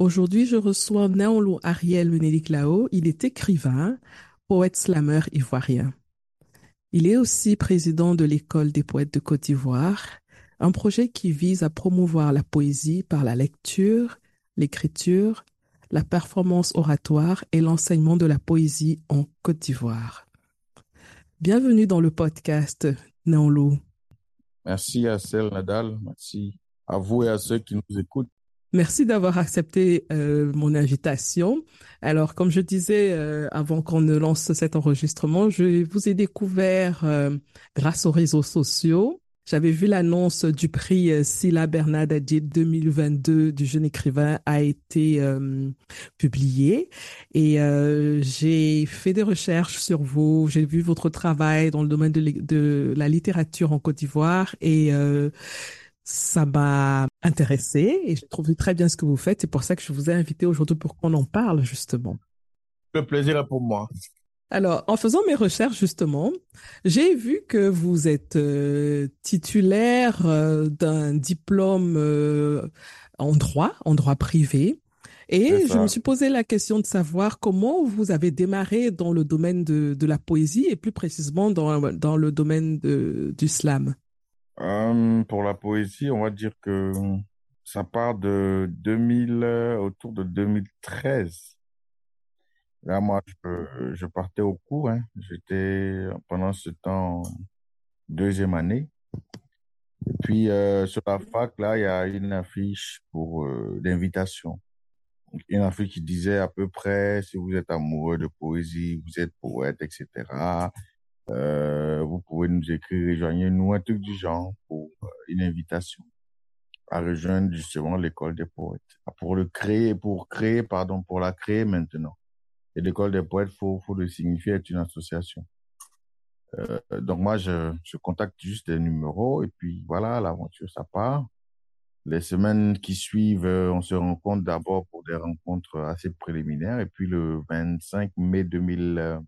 Aujourd'hui, je reçois Naolo Ariel Lao. Il est écrivain, poète slammer ivoirien. Il est aussi président de l'École des poètes de Côte d'Ivoire, un projet qui vise à promouvoir la poésie par la lecture, l'écriture, la performance oratoire et l'enseignement de la poésie en Côte d'Ivoire. Bienvenue dans le podcast, Naolo. Merci à Celle Nadal, merci à vous et à ceux qui nous écoutent. Merci d'avoir accepté euh, mon invitation. Alors, comme je disais euh, avant qu'on ne lance cet enregistrement, je vous ai découvert euh, grâce aux réseaux sociaux. J'avais vu l'annonce du prix Silla Bernadette 2022 du jeune écrivain a été publiée et j'ai fait des recherches sur vous. J'ai vu votre travail dans le domaine de, de la littérature en Côte d'Ivoire et ça m'a intéressé et je trouve très bien ce que vous faites. C'est pour ça que je vous ai invité aujourd'hui pour qu'on en parle justement. Le plaisir est pour moi. Alors, en faisant mes recherches justement, j'ai vu que vous êtes euh, titulaire euh, d'un diplôme euh, en droit, en droit privé. Et je me suis posé la question de savoir comment vous avez démarré dans le domaine de, de la poésie et plus précisément dans, dans le domaine de, du slam. Euh, pour la poésie, on va dire que ça part de 2000, euh, autour de 2013. Là, moi, je, partais au cours. Hein. J'étais pendant ce temps deuxième année. Et puis euh, sur la fac, là, il y a une affiche pour d'invitation. Une affiche qui disait à peu près si vous êtes amoureux de poésie, vous êtes poète, etc. Euh, vous pouvez nous écrire, rejoignez-nous, un truc du genre pour euh, une invitation à rejoindre justement l'école des poètes. Pour le créer, pour créer, pardon, pour la créer maintenant. Et l'école des poètes, faut, faut le signifier être une association. Euh, donc moi, je, je contacte juste des numéros et puis voilà, l'aventure, ça part. Les semaines qui suivent, euh, on se rencontre d'abord pour des rencontres assez préliminaires et puis le 25 mai 2000,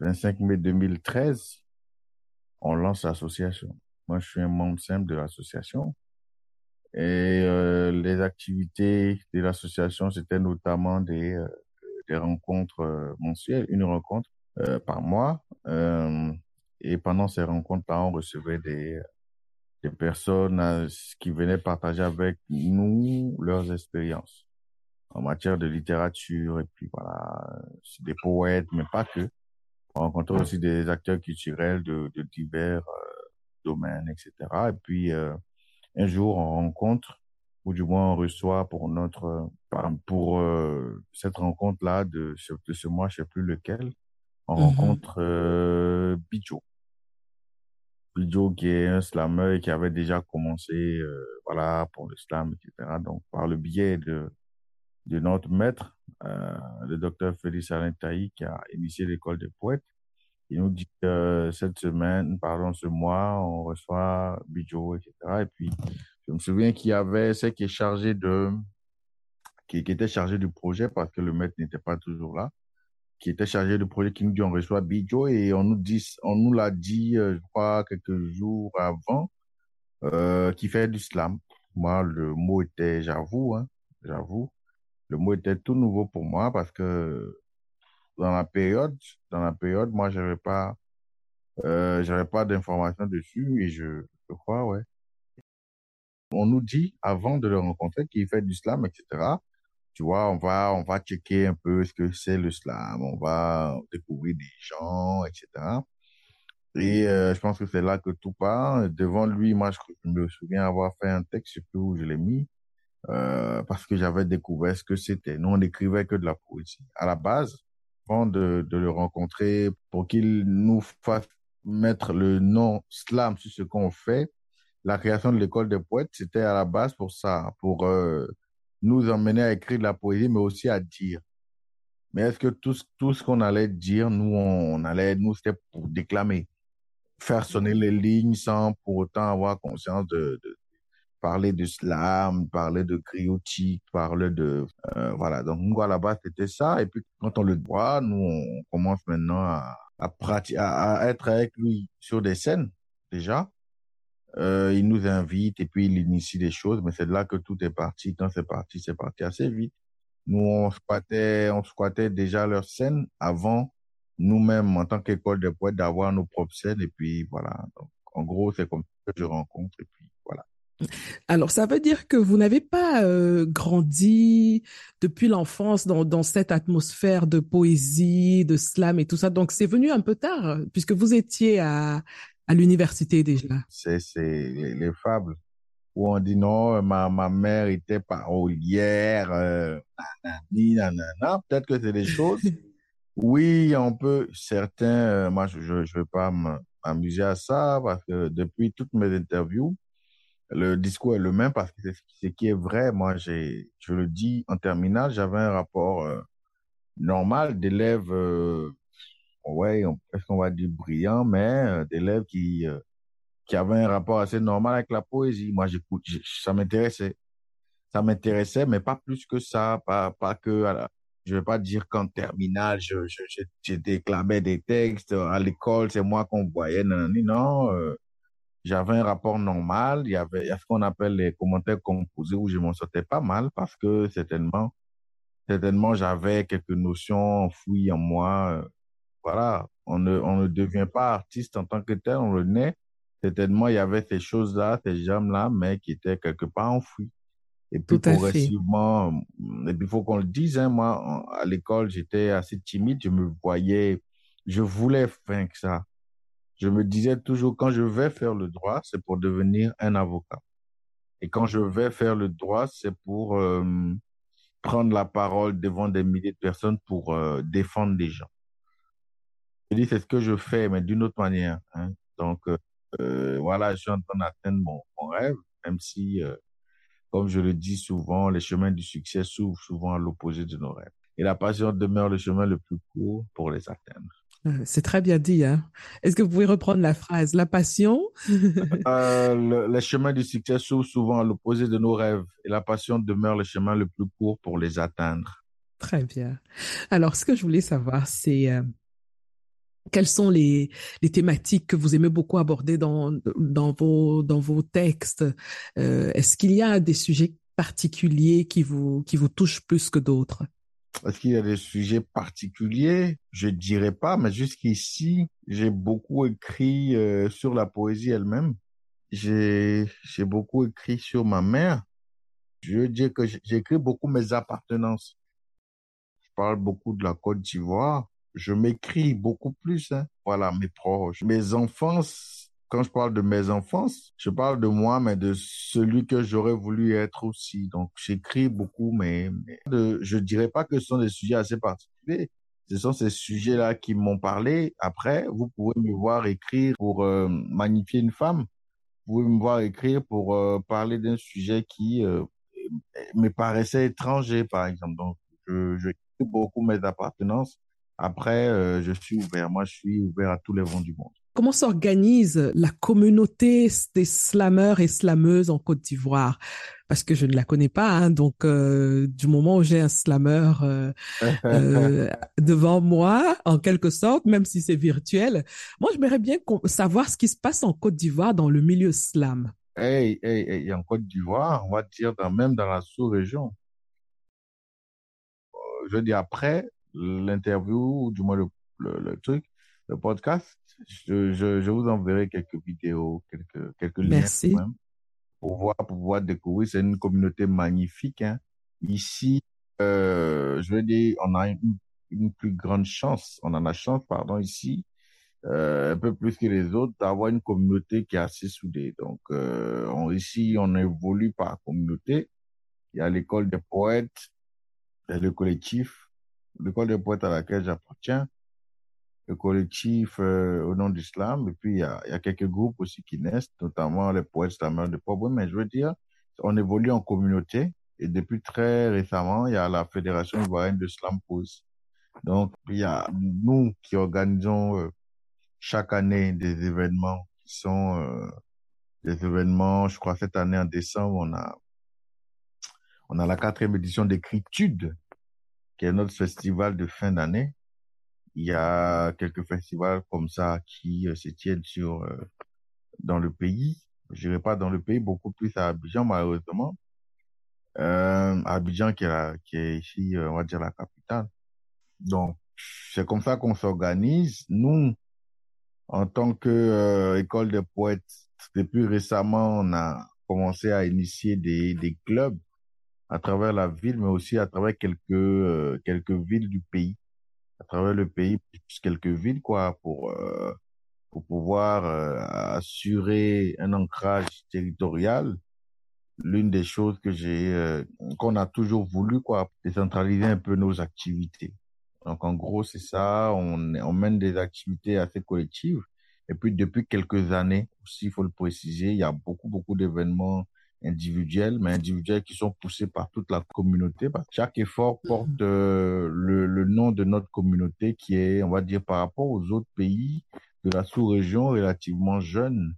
25 mai 2013, on lance l'association. Moi, je suis un membre simple de l'association. Et euh, les activités de l'association, c'était notamment des, euh, des rencontres euh, mensuelles, une rencontre euh, par mois. Et pendant ces rencontres-là, on recevait des, des personnes qui venaient partager avec nous leurs expériences en matière de littérature et puis voilà, des poètes, mais pas que. On rencontre aussi des acteurs culturels de, de divers euh, domaines, etc. Et puis, euh, un jour, on rencontre, ou du moins on reçoit pour notre, pour euh, cette rencontre-là de, de ce mois, je sais plus lequel, on mm -hmm. rencontre euh, Bidjo. Bidjo qui est un slammer qui avait déjà commencé, euh, voilà, pour le slam, etc. Donc, par le biais de, de notre maître, le docteur Félix Alain Taï, qui a initié l'école des poètes. Il nous dit que cette semaine, pardon, ce mois, on reçoit Bidjo, etc. Et puis, je me souviens qu'il y avait ce qui est chargé de, qui, était chargé du projet parce que le maître n'était pas toujours là, qui était chargé du projet qui nous dit on reçoit Bidjo et on nous dit, on nous l'a dit, euh, je crois, quelques jours avant, euh, qui fait du slam. Moi, le mot était, j'avoue, hein, j'avoue, le mot était tout nouveau pour moi parce que dans la période, dans la période, moi, j'avais pas, euh, j'avais pas d'informations dessus et je, je crois, ouais. On nous dit avant de le rencontrer qu'il fait du slam, etc. Tu vois, on va, on va checker un peu ce que c'est le slam, on va découvrir des gens, etc. Et euh, je pense que c'est là que tout part. Devant lui, moi, je, je me souviens avoir fait un texte, je sais plus où je l'ai mis, euh, parce que j'avais découvert ce que c'était. Nous, on n'écrivait que de la poésie. À la base, avant de, de le rencontrer, pour qu'il nous fasse mettre le nom slam sur ce qu'on fait, la création de l'école des poètes, c'était à la base pour ça, pour euh, nous emmener à écrire de la poésie, mais aussi à dire. Mais est-ce que tout, tout ce qu'on allait dire, nous, on, allait, nous, c'était pour déclamer, faire sonner les lignes sans pour autant avoir conscience de, de parler de slam, parler de criotique, parler de... Euh, voilà, donc la base, c'était ça. Et puis, quand on le voit, nous, on commence maintenant à, pratiquer, à, être avec lui sur des scènes, déjà. Euh, il nous invite et puis il initie des choses, mais c'est là que tout est parti. Quand c'est parti, c'est parti assez vite. Nous, on squattait, on squattait déjà leur scène avant nous-mêmes, en tant qu'école de poètes, d'avoir nos propres scènes. Et puis, voilà. Donc, en gros, c'est comme ça que je rencontre. Et puis. Alors, ça veut dire que vous n'avez pas euh, grandi depuis l'enfance dans, dans cette atmosphère de poésie, de slam et tout ça. Donc, c'est venu un peu tard, puisque vous étiez à, à l'université déjà. C'est les, les fables où on dit non, ma, ma mère était parolière, euh, nanana, peut-être que c'est des choses. oui, on peut, certains, euh, moi je ne vais pas m'amuser à ça parce que depuis toutes mes interviews, le discours est le même parce que c'est ce qui est vrai. Moi, j'ai, je le dis en terminale, j'avais un rapport euh, normal d'élèves, euh, ouais, est-ce qu'on va dire brillant, mais euh, d'élèves qui qui avait un rapport assez normal avec la poésie. Moi, j'écoute, ça m'intéressait. Ça m'intéressait, mais pas plus que ça, pas, pas que, je vais pas dire qu'en terminale, je, je, je, je, déclamais des textes à l'école, c'est moi qu'on voyait, non, non, euh, j'avais un rapport normal, il y avait, il y a ce qu'on appelle les commentaires composés où je m'en sortais pas mal parce que certainement, certainement, j'avais quelques notions enfouies en moi. Euh, voilà, on ne, on ne devient pas artiste en tant que tel, on le naît certainement, il y avait ces choses-là, ces germes-là, mais qui étaient quelque part enfouis. Et puis, progressivement, et puis, il faut qu'on le dise, hein, moi, à l'école, j'étais assez timide, je me voyais, je voulais faire ça. Je me disais toujours, quand je vais faire le droit, c'est pour devenir un avocat. Et quand je vais faire le droit, c'est pour euh, prendre la parole devant des milliers de personnes pour euh, défendre des gens. Je dis, c'est ce que je fais, mais d'une autre manière. Hein. Donc, euh, voilà, je suis en train d'atteindre mon, mon, rêve, même si, comme je le dis souvent, les chemins du succès s'ouvrent souvent à l'opposé de nos rêves. Et la passion demeure le chemin le plus court pour les atteindre. Euh, c'est très bien dit. Hein? Est-ce que vous pouvez reprendre la phrase La passion euh, le, Les chemins du succès s'ouvrent souvent à l'opposé de nos rêves et la passion demeure le chemin le plus court pour les atteindre. Très bien. Alors, ce que je voulais savoir, c'est euh, quelles sont les, les thématiques que vous aimez beaucoup aborder dans, dans, vos, dans vos textes? Euh, Est-ce qu'il y a des sujets particuliers qui vous, qui vous touchent plus que d'autres? Est-ce qu'il y a des sujets particuliers? Je dirais pas, mais jusqu'ici, j'ai beaucoup écrit euh, sur la poésie elle-même. J'ai beaucoup écrit sur ma mère. Je veux dire que j'écris beaucoup mes appartenances. Je parle beaucoup de la Côte d'Ivoire je m'écris beaucoup plus. Hein. Voilà, mes proches, mes enfants. Quand je parle de mes enfants, je parle de moi, mais de celui que j'aurais voulu être aussi. Donc, j'écris beaucoup, mais, mais de, je dirais pas que ce sont des sujets assez particuliers. Ce sont ces sujets-là qui m'ont parlé. Après, vous pouvez me voir écrire pour euh, magnifier une femme. Vous pouvez me voir écrire pour euh, parler d'un sujet qui euh, me paraissait étranger, par exemple. Donc, je, je beaucoup mes appartenances après, euh, je suis ouvert. Moi, je suis ouvert à tous les vents du monde. Comment s'organise la communauté des slameurs et slameuses en Côte d'Ivoire? Parce que je ne la connais pas, hein, donc euh, du moment où j'ai un slameur euh, euh, devant moi, en quelque sorte, même si c'est virtuel, moi j'aimerais bien savoir ce qui se passe en Côte d'Ivoire dans le milieu slam. Hey, hey, hey, en Côte d'Ivoire, on va dire dans, même dans la sous-région. Je dis après, l'interview, ou du moins le, le, le, truc, le podcast, je, je, je, vous enverrai quelques vidéos, quelques, quelques Merci. liens pour voir, pour pouvoir découvrir. C'est une communauté magnifique. Hein. Ici, euh, je veux dire, on a une, une, plus grande chance, on en a chance, pardon, ici, euh, un peu plus que les autres, d'avoir une communauté qui est assez soudée. Donc, euh, on, ici, on évolue par communauté. il y a l'école des poètes, il y a le collectif, l'école des poètes à laquelle j'appartiens, le collectif euh, au nom d'Islam, et puis il y, a, y a quelques groupes aussi qui naissent, notamment les poètes islameurs de pauvres, mais je veux dire, on évolue en communauté, et depuis très récemment, il y a la Fédération ivoirienne de Slam Pose. Donc, il y a nous qui organisons euh, chaque année des événements qui sont euh, des événements, je crois cette année en décembre, on a on a la quatrième édition d'Écritude, qui est notre festival de fin d'année. Il y a quelques festivals comme ça qui euh, se tiennent sur euh, dans le pays. Je dirais pas dans le pays, beaucoup plus à Abidjan malheureusement. Euh, Abidjan qui est, la, qui est ici, euh, on va dire la capitale. Donc c'est comme ça qu'on s'organise. Nous, en tant que euh, école de poètes, depuis récemment, on a commencé à initier des, des clubs à travers la ville, mais aussi à travers quelques euh, quelques villes du pays, à travers le pays, quelques villes quoi, pour euh, pour pouvoir euh, assurer un ancrage territorial. L'une des choses que j'ai euh, qu'on a toujours voulu quoi, décentraliser un peu nos activités. Donc en gros c'est ça, on on mène des activités assez collectives. Et puis depuis quelques années aussi, il faut le préciser, il y a beaucoup beaucoup d'événements individuels, mais individuels qui sont poussés par toute la communauté. Chaque effort porte euh, le, le nom de notre communauté qui est, on va dire, par rapport aux autres pays de la sous-région relativement jeune.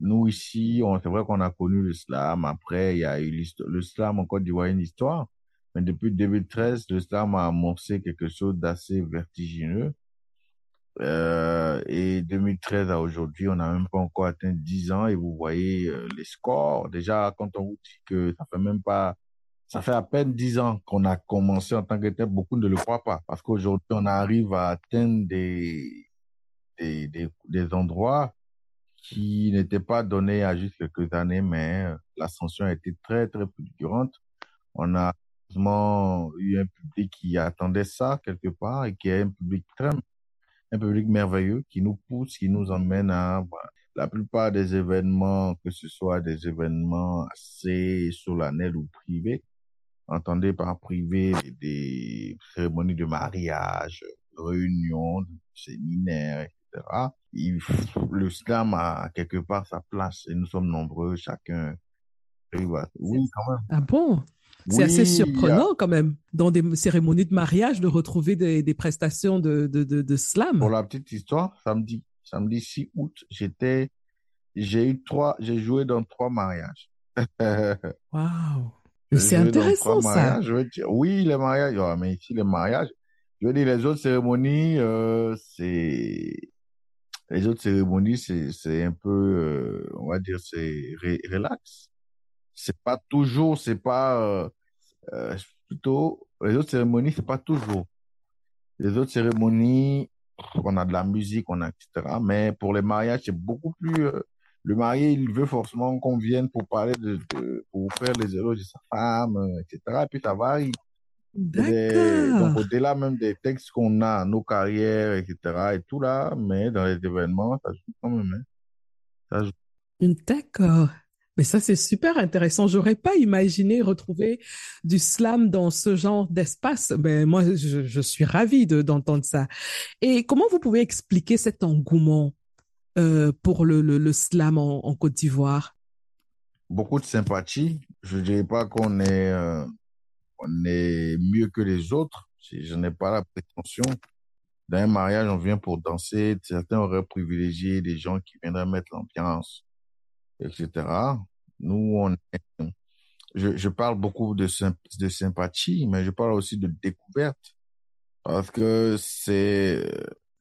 Nous, ici, c'est vrai qu'on a connu l'islam. Après, il y a eu l'histo- l'islam en Côte d'Ivoire, une histoire. Mais depuis 2013, l'islam a amorcé quelque chose d'assez vertigineux. Euh, et 2013 à aujourd'hui, on n'a même pas encore atteint 10 ans et vous voyez euh, les scores. Déjà, quand on vous dit que ça fait même pas, ça fait à peine 10 ans qu'on a commencé en tant que tel, beaucoup ne le croient pas. Parce qu'aujourd'hui, on arrive à atteindre des, des, des, des endroits qui n'étaient pas donnés à juste quelques années, mais euh, l'ascension a été très, très fulgurante. On a eu un public qui attendait ça quelque part et qui est un public très un public merveilleux qui nous pousse, qui nous emmène à voilà. la plupart des événements, que ce soit des événements assez solennels ou privés. Entendez par privé des cérémonies de mariage, réunions, séminaires, etc. Il, le slam a quelque part sa place et nous sommes nombreux, chacun. Oui, quand même. Ah bon? C'est Oui, assez a- surprenant quand même, dans des cérémonies de mariage, de retrouver des, des prestations de, de, de, de slam. Pour la petite histoire, samedi, samedi 6 août, j'étais, j'ai eu trois, j'ai joué dans trois mariages. Waouh! C'est intéressant ça. je veux dire. Oui, les mariages, mais ici, les mariages, je veux dire, les autres cérémonies, euh, c'est, les autres cérémonies, c'est, c'est un peu, euh, on va dire, c'est relax. C'est pas toujours, c'est pas, euh, euh, plutôt, les autres cérémonies, c'est pas toujours. Les autres cérémonies, on a de la musique, on a, etc. Mais pour les mariages, c'est beaucoup plus, euh, le marié, il veut forcément qu'on vienne pour parler de, de- pour faire les éloges de sa femme, etc. Et puis ça varie. Des- donc au-delà même des textes qu'on a, nos carrières, etc. et tout là, mais dans les événements, ça joue quand même, hein. Ça joue. D'accord. Mais ça, c'est super intéressant. J'aurais pas imaginé retrouver du slam dans ce genre d'espace. Ben, moi, je, je suis ravie de, d'entendre ça. Et comment vous pouvez expliquer cet engouement euh, pour le, le, slam en, Côte d'Ivoire? Beaucoup de sympathie. Je dirais pas qu'on est, euh, est mieux que les autres. Je n'ai pas la prétention. Dans un mariage, on vient pour danser. Certains auraient privilégié des gens qui viendraient mettre l'ambiance, etc. Nous, on est, je, je parle beaucoup de, de sympathie, mais je parle aussi de découverte parce que c'est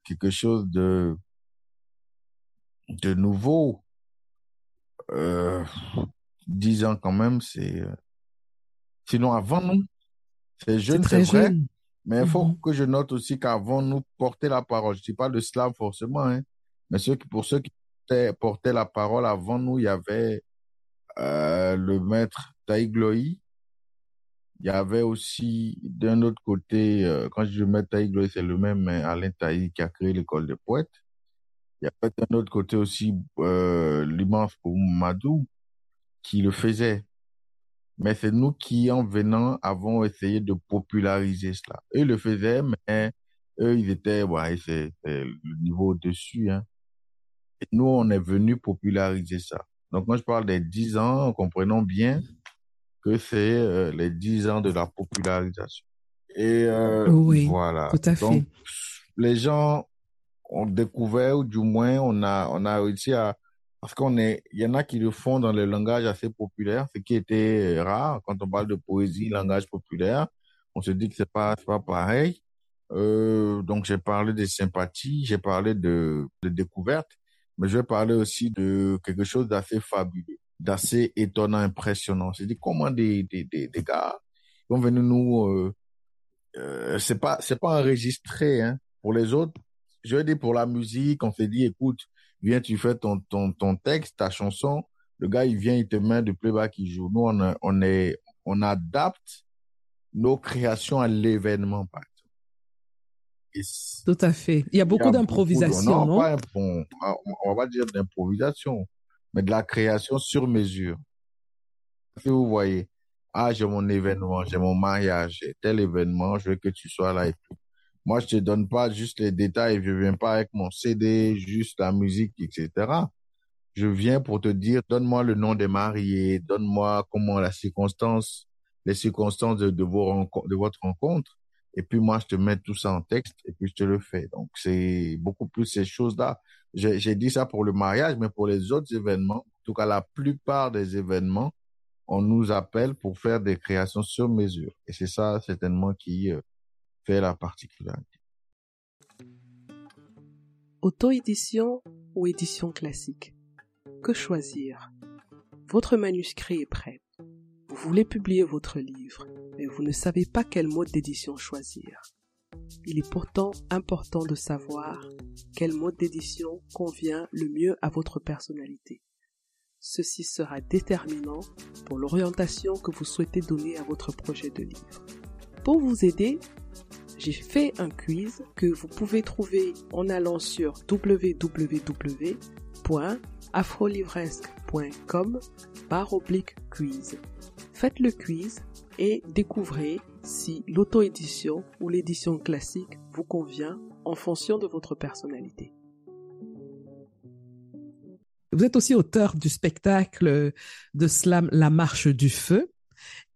quelque chose de, de nouveau. Euh, 10 ans quand même, c'est, sinon avant nous, c'est jeune, c'est vrai, jeune. mais il faut Mhm. que je note aussi qu'avant nous, porter la parole, je dis pas de slam forcément, hein, mais ceux qui, pour ceux qui portaient, portaient la parole avant nous, il y avait euh, le maître Taïgloï, il y avait aussi d'un autre côté, euh, quand je dis maître Taïgloï, c'est le même Alain Taï qui a créé l'école des poètes. Il y avait d'un autre côté aussi euh, l'immense Madou qui le faisait. mais c'est nous qui, en venant, avons essayé de populariser cela. Eux le faisaient, mais eux, ils étaient, c'est le niveau au-dessus. Hein. Et nous, on est venu populariser ça. Donc, quand je parle des dix ans, comprenons bien que c'est euh, les dix ans de la popularisation. Et euh, oui, voilà. Tout à fait. Donc, les gens ont découvert, ou du moins, on a, on a réussi à, parce qu'on est, il y en a qui le font dans le langage assez populaire, ce qui était rare quand on parle de poésie, langage populaire. On se dit que c'est pas, pas pareil. Euh, donc j'ai parlé de sympathie, j'ai parlé de, de découverte, mais je vais parler aussi de quelque chose d'assez fabuleux, d'assez étonnant, impressionnant. C'est-à-dire comment des, des, des, des gars vont venir nous, euh, euh, c'est pas c'est pas enregistré hein. Pour les autres, je veux dire pour la musique, on s'est dit écoute, viens tu fais ton ton ton texte, ta chanson, le gars il vient, il te met de playback, il joue. Nous on on est on adapte nos créations à l'événement par tout à fait. Il y a beaucoup d'improvisation, non, pas on va pas dire d'improvisation, mais de la création sur mesure. Si vous voyez, ah, j'ai mon événement, j'ai mon mariage, j'ai tel événement, je veux que tu sois là et tout. Moi, je te donne pas juste les détails, je viens pas avec mon CD, juste la musique, etc. Je viens pour te dire, donne-moi le nom des mariés, donne-moi comment la circonstance, les circonstances de, de, vos de votre rencontre et puis moi, je te mets tout ça en texte et puis je te le fais. Donc, c'est beaucoup plus ces choses-là. J'ai dit ça pour le mariage, mais pour les autres événements, en tout cas la plupart des événements, on nous appelle pour faire des créations sur mesure. Et c'est ça certainement qui euh, fait la particularité. Auto-édition ou édition classique? Que choisir? Votre manuscrit est prêt. Vous voulez publier votre livre mais vous ne savez pas quel mode d'édition choisir. Il est pourtant important de savoir quel mode d'édition convient le mieux à votre personnalité. Ceci sera déterminant pour l'orientation que vous souhaitez donner à votre projet de livre. Pour vous aider, j'ai fait un quiz que vous pouvez trouver en allant sur www.afrolivresque.com par oblique quiz. Faites le quiz et découvrez si l'auto-édition ou l'édition classique vous convient en fonction de votre personnalité. Vous êtes aussi auteur du spectacle de slam La Marche du Feu.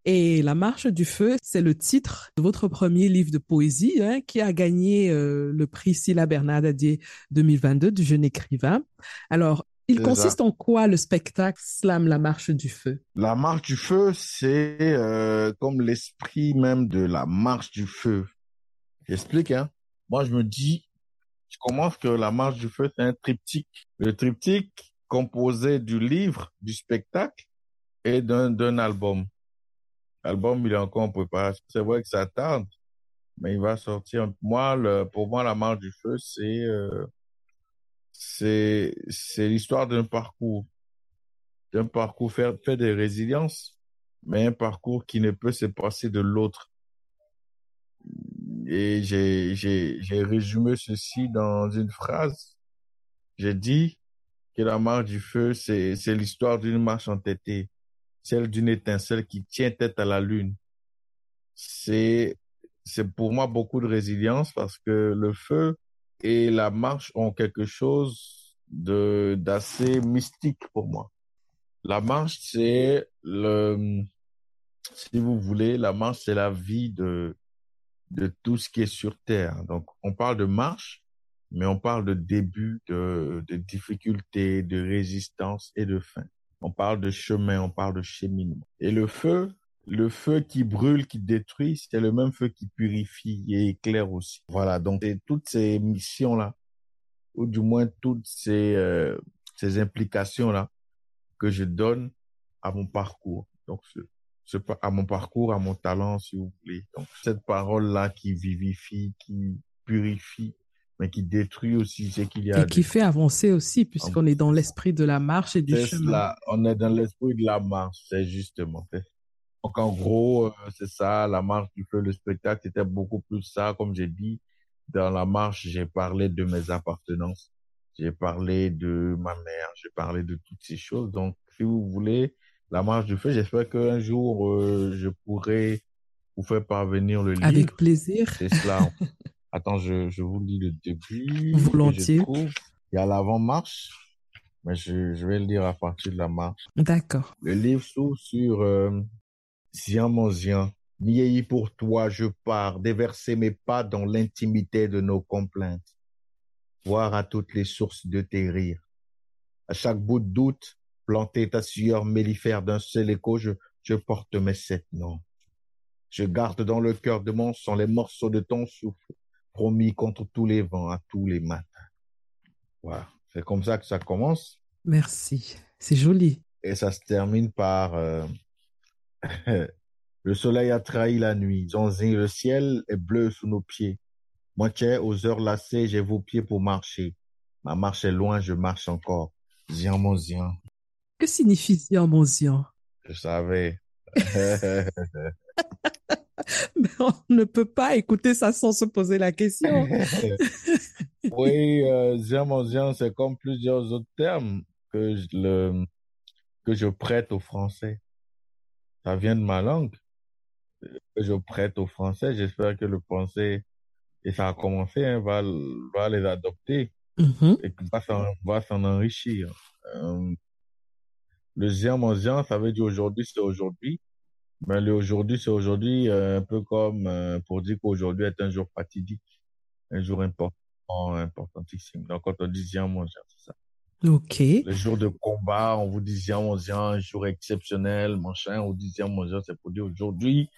Et La Marche du Feu, c'est le titre de votre premier livre de poésie hein, qui a gagné euh, le prix Silla Bernardadier 2022 du jeune écrivain. Alors, il consiste en quoi le spectacle Slam la marche du feu? La marche du feu, c'est euh, comme l'esprit même de la marche du feu. J'explique, hein. Moi, je me dis, je commence que la marche du feu, c'est un triptyque. Le triptyque composé du livre, du spectacle et d'un album. L'album, il est encore en préparation. C'est vrai que ça tarde, mais il va sortir. Moi, le, pour moi, la marche du feu, c'est euh, c'est c'est l'histoire d'un parcours, d'un parcours fait, de résilience, mais un parcours qui ne peut se passer de l'autre. Et j'ai j'ai j'ai résumé ceci dans une phrase. J'ai dit que la marche du feu, c'est c'est l'histoire d'une marche entêtée, celle d'une étincelle qui tient tête à la lune. C'est c'est pour moi beaucoup de résilience parce que le feu, et la marche ont quelque chose de d'assez mystique pour moi. La marche, c'est le, si vous voulez, la marche, c'est la vie de, de tout ce qui est sur Terre. Donc, on parle de marche, mais on parle de début, de, de difficulté, de résistance et de fin. On parle de chemin, on parle de cheminement. Et le feu, le feu qui brûle, qui détruit, c'est le même feu qui purifie et éclaire aussi. Voilà, donc toutes ces missions-là, ou du moins toutes ces, euh, ces implications-là que je donne à mon parcours. Donc, ce, à mon parcours, à mon talent, si vous voulez. Donc, cette parole-là qui vivifie, qui purifie, mais qui détruit aussi ce qu'il y a. Et qui fait avancer aussi, puisqu'on est dans l'esprit de la marche et du chemin. on est dans l'esprit de la marche, c'est justement. Donc, en gros, euh, c'est ça, la marche du feu, le spectacle, c'était beaucoup plus ça. Comme j'ai dit, dans la marche, j'ai parlé de mes appartenances. J'ai parlé de ma mère, j'ai parlé de toutes ces choses. Donc, si vous voulez, la marche du feu. J'espère qu'un jour, euh, je pourrai vous faire parvenir le livre. Avec plaisir. C'est cela. Attends, je, je vous lis le début. Volontiers. Il y a l'avant-marche, mais je, je vais le lire à partir de la marche. D'accord. Le livre s'ouvre sur euh, Zian mon Zian. pour toi, je pars, déverser mes pas dans l'intimité de nos complaintes, voir à toutes les sources de tes rires. À chaque bout de doute, planter ta sueur mellifère d'un seul écho, je, je porte mes sept noms. Je garde dans le cœur de mon sang les morceaux de ton souffle, promis contre tous les vents à tous les matins. Voilà, c'est comme ça que ça commence. Merci, c'est joli. Et ça se termine par euh, Le soleil a trahi la nuit, zonzin, le ciel est bleu sous nos pieds. Moitié aux heures lassées, j'ai vos pieds pour marcher. Ma marche est loin, je marche encore. Zian mon zian. Que signifie zian mon zian? Je savais. Mais on ne peut pas écouter ça sans se poser la question. oui, euh, zian mon zian, c'est comme plusieurs autres termes que je, le, que je prête au français. Ça vient de ma langue. Je prête au français. J'espère que le français, et ça a commencé, hein, va, va les adopter Mhm. et va s'en, enrichir. Euh, le zian mon zian, ça veut dire aujourd'hui, c'est aujourd'hui. Mais le aujourd'hui, c'est aujourd'hui, euh, un peu comme euh, pour dire qu'aujourd'hui est un jour fatidique, un jour important, importantissime. Donc, quand on dit mon zian, c'est ça. Ok. Le jour de combat, on vous zian mon zian, un jour exceptionnel, machin, on zian mon zian, c'est pour dire aujourd'hui,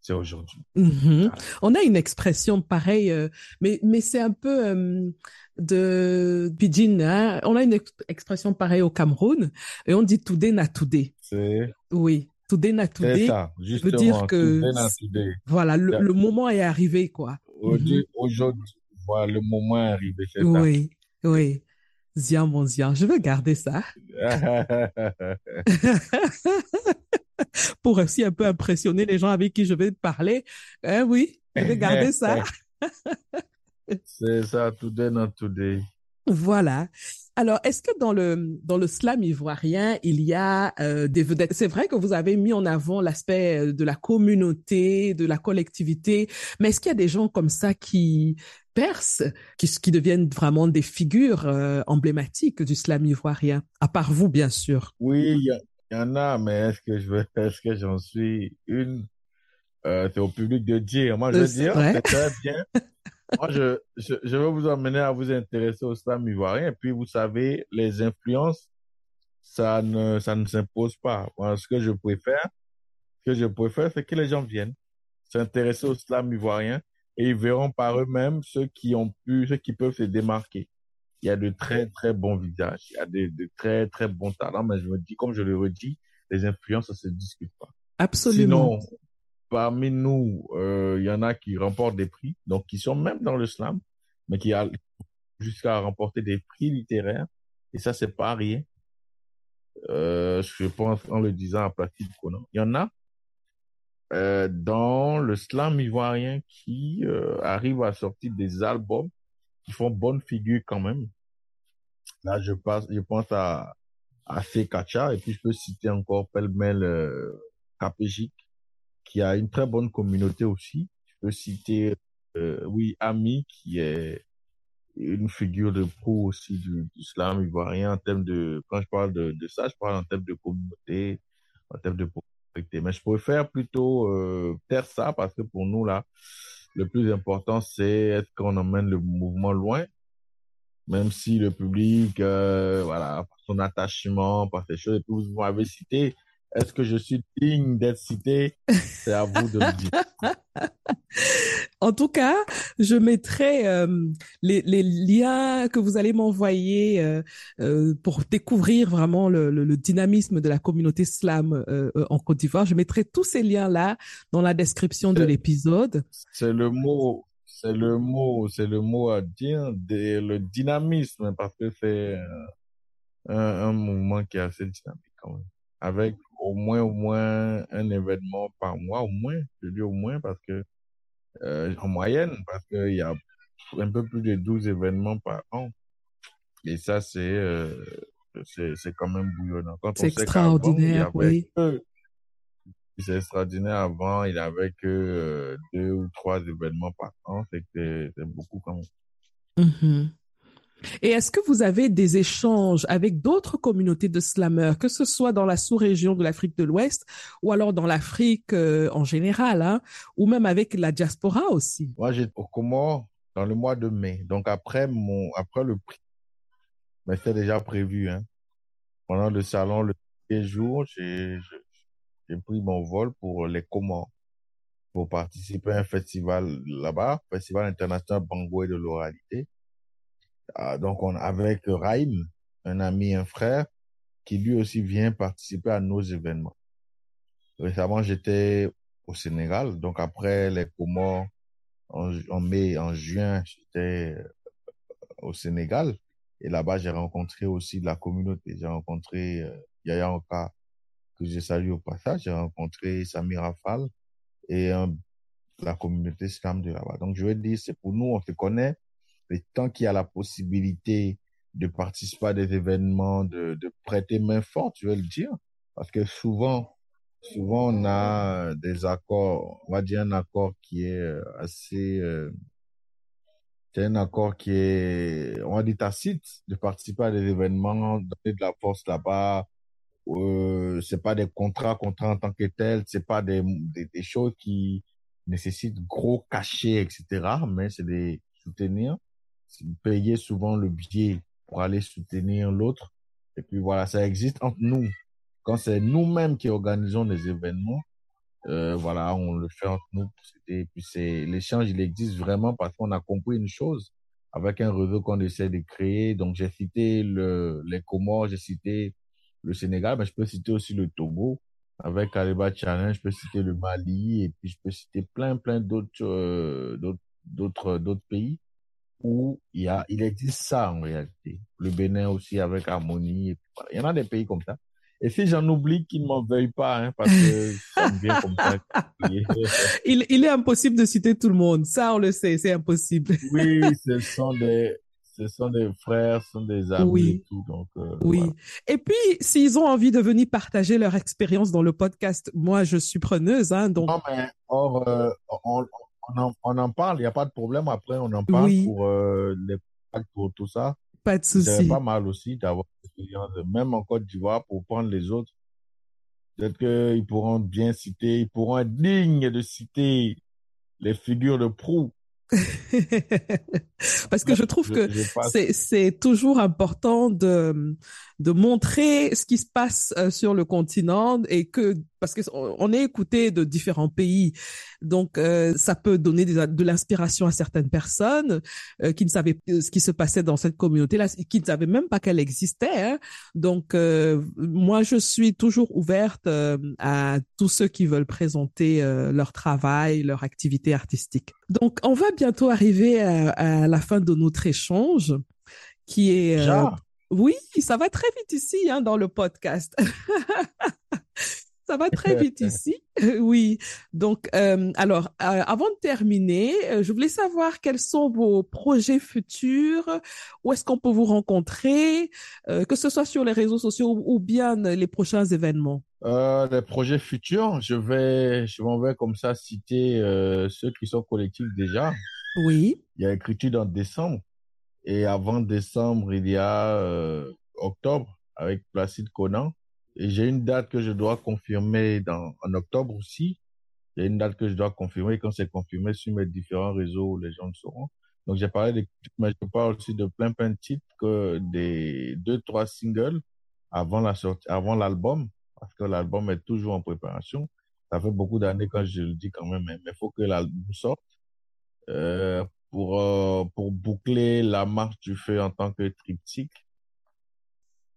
c'est aujourd'hui. Mhm. On a une expression pareille, euh, mais, mais c'est un peu euh, de pidgin. Hein? On a une ex expression pareille au Cameroun et on dit toudé na toudé. Oui, toudé na toudé. ça, veut dire que today voilà, le, moment est arrivé, quoi. Aujourd'hui, aujourd'hui, voilà, le moment est arrivé, Oui, oui. Zian, mon zian, je veux garder ça pour aussi un peu impressionner les gens avec qui je vais parler. Hein, oui, je vais garder ça. c'est ça, today not today. Voilà. Alors, est-ce que dans le dans le slam ivoirien, il y a euh, des vedettes? C'est vrai que vous avez mis en avant l'aspect euh, de la communauté, de la collectivité, mais est-ce qu'il y a des gens comme ça qui percent, qui, qui deviennent vraiment des figures euh, emblématiques du slam ivoirien, à part vous, bien sûr Oui, il y, en a, mais est-ce que je vais, est-ce que j'en suis une? Euh, c'est au public de dire. Moi, je veux dire, c'est très bien. Moi, je, je, je vais vous emmener à vous intéresser au slam ivoirien. Et puis, vous savez, les influences, ça ne, ça ne s'impose pas. Moi, ce que je préfère, ce que je préfère, c'est que les gens viennent s'intéresser au slam ivoirien et ils verront par eux-mêmes ceux qui ont pu, ceux qui peuvent se démarquer. Il y a de très, très bons visages. Il y a de, de très, très bons talents. Mais je me dis, comme je le redis, les influences, ça se discute pas. Absolument. Sinon, parmi nous, euh, il y en a qui remportent des prix, donc qui sont même dans le slam, mais qui a jusqu'à remporter des prix littéraires. Et ça, c'est pas rien. Euh, je pense en le disant à Placide Conan. Il y en a euh, dans le slam ivoirien qui euh, arrivent à sortir des albums qui font bonne figure quand même. Là, je passe, je pense à à Fekacha et puis je peux citer encore pêle-mêle euh, qui a une très bonne communauté aussi. Je peux citer, euh, oui, Ami, qui est une figure de proue aussi du, du slam ivoirien en termes de, quand je parle de, de ça, je parle en termes de communauté, en termes de Mais je préfère plutôt euh, taire ça parce que pour nous, là, le plus important, c'est est-ce qu'on emmène le mouvement loin, même si le public, euh, voilà, par son attachement, par ces choses, et puis vous m'avez cité, est-ce que je suis digne d'être cité? C'est à vous de le dire. En tout cas, je mettrai euh, les, les liens que vous allez m'envoyer euh, euh, pour découvrir vraiment le, le, le dynamisme de la communauté slam en Côte d'Ivoire. Je mettrai tous ces liens-là dans la description de l'épisode. C'est le mot, c'est le mot, c'est le mot à dire, de- le dynamisme, parce que c'est un, un mouvement qui est assez dynamique quand même. Avec au moins, au moins un événement par mois, au moins, je dis au moins parce que, euh, en moyenne, parce qu'il y a un peu plus de 12 événements par an. Et ça, c'est, euh, c'est quand même bouillonnant. C'est extraordinaire, oui. C'est extraordinaire. Avant, il avait que euh, deux ou trois événements par an. C'était beaucoup quand même. Mm-hmm. Et est-ce que vous avez des échanges avec d'autres communautés de slameurs, que ce soit dans la sous-région de l'Afrique de l'Ouest ou alors dans l'Afrique euh, en général, hein, ou même avec la diaspora aussi? Moi, j'étais au Comores dans le mois de mai. Donc après mon après le prix, mais c'était déjà prévu. Hein. Pendant le salon, le premier jour, j'ai pris mon vol pour les Comores pour participer à un festival là-bas, Festival international Bango et de l'oralité. Ah, donc, on, avec Raïm, un ami, un frère, qui lui aussi vient participer à nos événements. Récemment, j'étais au Sénégal. Donc, après les Comores, en, mai, en juin, j'étais euh, au Sénégal. Et là-bas, j'ai rencontré aussi la communauté. J'ai rencontré euh, Yaya Oka, que je salue au passage. J'ai rencontré Samir Fall et la communauté Slam de là-bas. Donc, je veux dire, c'est pour nous, on se connaît. Et tant qu'il y a la possibilité de participer à des événements, de, de prêter main forte, je vais le dire. Parce que souvent, souvent on a des accords, on va dire un accord qui est euh, assez, euh, c'est un accord qui est, on va dire tacite, de participer à des événements, donner de la force là-bas. Euh, c'est pas des contrats, contrats en tant que tels, c'est pas des, des, des, choses qui nécessitent gros cachets, etc. Mais c'est des soutenir payer souvent le billet pour aller soutenir l'autre. Et puis voilà, ça existe entre nous. Quand c'est nous-mêmes qui organisons des événements, euh, voilà, on le fait entre nous. Et puis c'est l'échange, il existe vraiment parce qu'on a compris une chose avec un réseau qu'on essaie de créer. Donc j'ai cité le, les Comores, j'ai cité le Sénégal, mais je peux citer aussi le Togo avec Aleba Challenge, je peux citer le Mali et puis je peux citer plein plein d'autres euh, d'autres d'autres pays où il y a, il existe ça en réalité. Le Bénin aussi avec Harmonie. Il y en a des pays comme ça. Et si j'en oublie, qu'ils ne m'en veuillent pas, hein, parce que ça me vient comme ça. il, il est impossible de citer tout le monde. Ça, on le sait, c'est impossible. oui, ce sont des, ce sont des frères, ce sont des amis oui. et tout. Donc, euh, oui. Et puis, s'ils ont envie de venir partager leur expérience dans le podcast, moi, je suis preneuse. Hein, donc... Non, mais or, euh, on, on en, on en parle, il n'y a pas de problème. Après, on en parle pour euh, les pour tout ça. Pas de souci. C'est pas mal aussi d'avoir même en Côte d'Ivoire, pour prendre les autres. Peut-être qu'ils pourront bien citer, ils pourront être dignes de citer les figures de proue Parce que je trouve que c'est toujours important de, de montrer ce qui se passe euh, sur le continent et que parce que on est écouté de différents pays, donc euh, ça peut donner de l'inspiration à certaines personnes euh, qui ne savaient ce qui se passait dans cette communauté-là, qui ne savaient même pas qu'elle existait. Hein. Donc moi, je suis toujours ouverte à tous ceux qui veulent présenter leur travail, leur activité artistique. Donc on va bientôt arriver à, à la fin de notre échange, qui est oui, ça va très vite ici, hein, dans le podcast. ça va très vite ici. oui. Donc, euh, alors, euh, avant de terminer, euh, je voulais savoir quels sont vos projets futurs, où est-ce qu'on peut vous rencontrer, que ce soit sur les réseaux sociaux ou, bien les prochains événements. les projets futurs, je vais, je m'en vais comme ça citer ceux qui sont collectifs déjà. Oui. Il y a écriture en décembre. Et avant décembre, il y a euh, octobre avec Placide Conan. Et j'ai une date que je dois confirmer dans, en octobre aussi. Il y a une date que je dois confirmer. Quand c'est confirmé sur mes différents réseaux, les gens le sauront. Donc, j'ai parlé de, mais je parle aussi de plein, plein de titres que des deux, trois singles avant la sortie, avant l'album. Parce que l'album est toujours en préparation. Ça fait beaucoup d'années quand je le dis quand même, mais il faut que l'album sorte. Euh, pour, euh, pour boucler la marche du feu en tant que triptyque.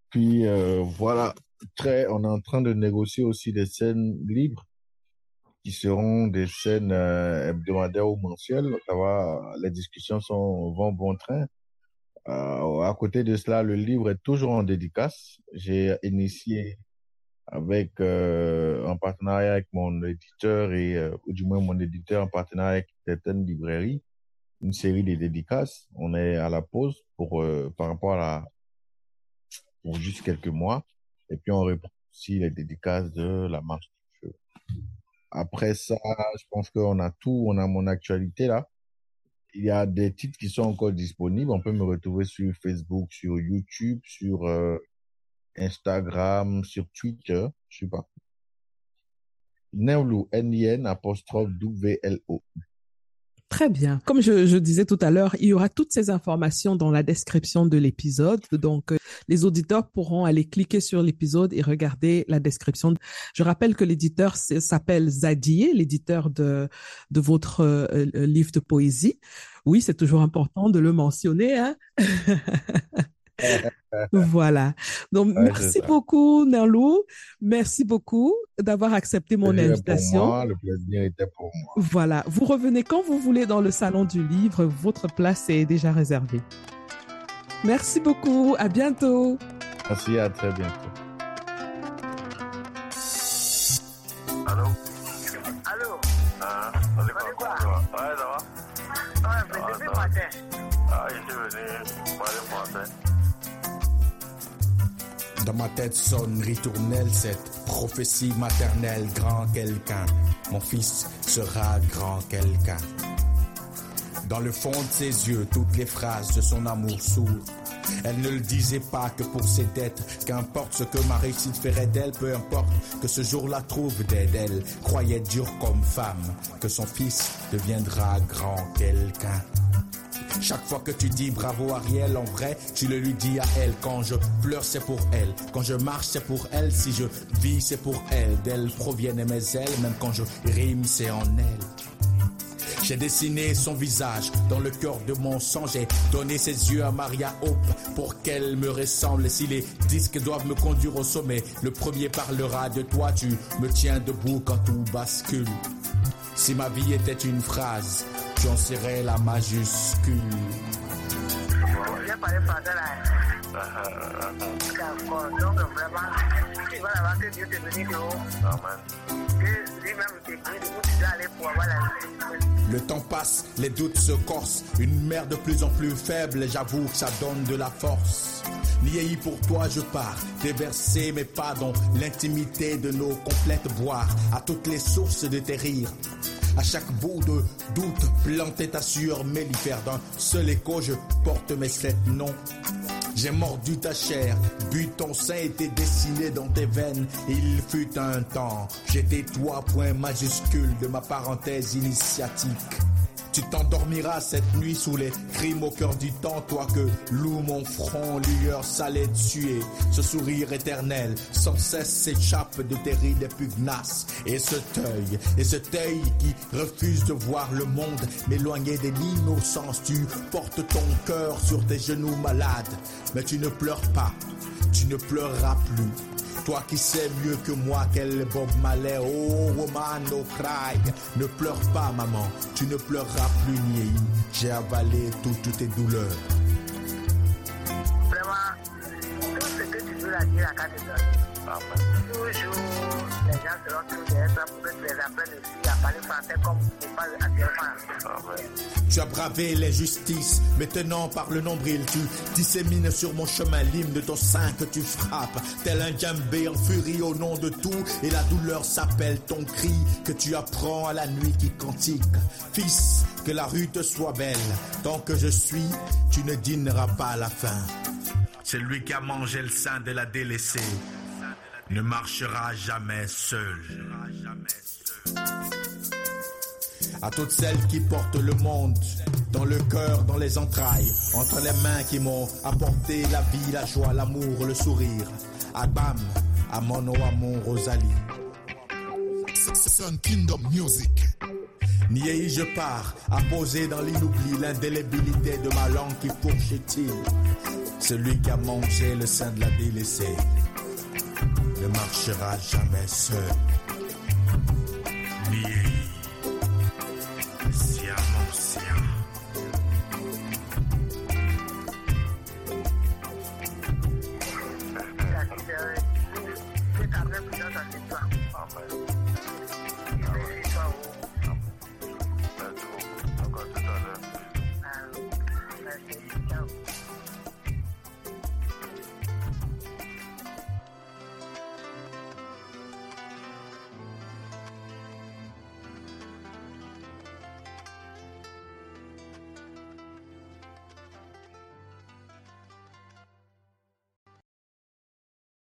Puis euh, voilà, très, on est en train de négocier aussi des scènes libres qui seront des scènes euh, hebdomadaires ou mensuelles. Ça va, les discussions sont, vont bon train. À côté de cela, le livre est toujours en dédicace. J'ai initié avec en partenariat avec mon éditeur et ou du moins mon éditeur en partenariat avec certaines librairies une série de dédicaces. On est à la pause pour euh, par rapport à pour juste quelques mois. Et puis, on reprend aussi les dédicaces de la marche du feu. Après ça, je pense qu'on a tout. On a mon actualité là. Il y a des titres qui sont encore disponibles. On peut me retrouver sur Facebook, sur YouTube, sur euh, Instagram, sur Twitter. Je sais pas. N-I-N apostrophe W-L-O. Très bien. Comme je, je, disais tout à l'heure, il y aura toutes ces informations dans la description de l'épisode. Donc, euh, les auditeurs pourront aller cliquer sur l'épisode et regarder la description. Je rappelle que l'éditeur s'appelle Zadier, l'éditeur de, de votre euh, euh, livre de poésie. Oui, c'est toujours important de le mentionner. Hein? voilà. Donc, Ouais, merci beaucoup, Nerlou. Merci beaucoup d'avoir accepté mon pour invitation. moi, le plaisir était pour moi. Voilà. Vous revenez quand vous voulez dans le salon du livre. Votre place est déjà réservée. Merci beaucoup. À bientôt. Merci, à très bientôt. Tête sonne ritournelle cette prophétie maternelle, grand quelqu'un. Mon fils sera grand quelqu'un. Dans le fond de ses yeux, toutes les phrases de son amour sourd. Elle ne le disait pas que pour ses dettes, qu'importe ce que ma réussite ferait d'elle, peu importe que ce jour-là trouve d'aide, elle croyait dur comme femme, que son fils deviendra grand quelqu'un. Chaque fois que tu dis bravo Ariel, en vrai, tu le lui dis à elle. Quand je pleure, c'est pour elle. Quand je marche, c'est pour elle. Si je vis, c'est pour elle. D'elle proviennent mes ailes. Même quand je rime, c'est en elle. J'ai dessiné son visage dans le cœur de mon sang. J'ai donné ses yeux à Maria Hope pour qu'elle me ressemble. Si les disques doivent me conduire au sommet, le premier parlera de toi. Tu me tiens debout quand tout bascule. Si ma vie était une phrase, tu en serais la majuscule. D'accord, donc vraiment, tu vas là-bas que Dieu te bénisse de haut, Amen. Le temps passe, les doutes se corsent. Une mère de plus en plus faible, j'avoue que ça donne de la force. Niei pour toi, je pars, déverser mes pas dans l'intimité de nos complètes boires, à toutes les sources de tes rires. À chaque bout de doute, planter ta sueur mellifère d'un seul écho, je porte mes sept noms. J'ai mordu ta chair, bu ton sein était dessiné dans tes veines. Il fut un temps, j'étais toi, point majuscule de ma parenthèse initiatique. Tu t'endormiras cette nuit sous les crimes au cœur du temps, toi que loue mon front, lueur salée de suer. Ce sourire éternel sans cesse s'échappe de tes rides pugnaces. Et ce œil, et cet œil qui refuse de voir le monde m'éloigner de l'innocence. Tu portes ton cœur sur tes genoux malades, mais tu ne pleures pas, tu ne pleureras plus. Toi qui sais mieux que moi quel Bob Marley, oh woman, no cry. Ne pleure pas, maman, tu ne pleureras plus, Niei. J'ai avalé toutes tes douleurs. Vraiment, tout ce que tu veux la dire à. Toujours, les gens seront toujours pour que tu les apprennes aussi tu as bravé l'injustice, maintenant par le nombril, tu dissémines sur mon chemin l'hymne de ton sein que tu frappes, tel un djembé en furie au nom de tout, et la douleur s'appelle ton cri que tu apprends à la nuit qui cantique. Fils, que la rue te soit belle, tant que je suis, tu ne dîneras pas à la fin. Celui qui a mangé le sein de la délaissée ne marchera jamais seul. À toutes celles qui portent le monde dans le cœur, dans les entrailles, entre les mains qui m'ont apporté la vie, la joie, l'amour, le sourire. À Bam, à Mono, à mon Rosalie. Sun Kingdom Music. Niei, je pars, à poser dans l'inoubli l'indélébilité de ma langue qui fourchit-il. Celui qui a mangé le sein de la délaissée ne marchera jamais seul.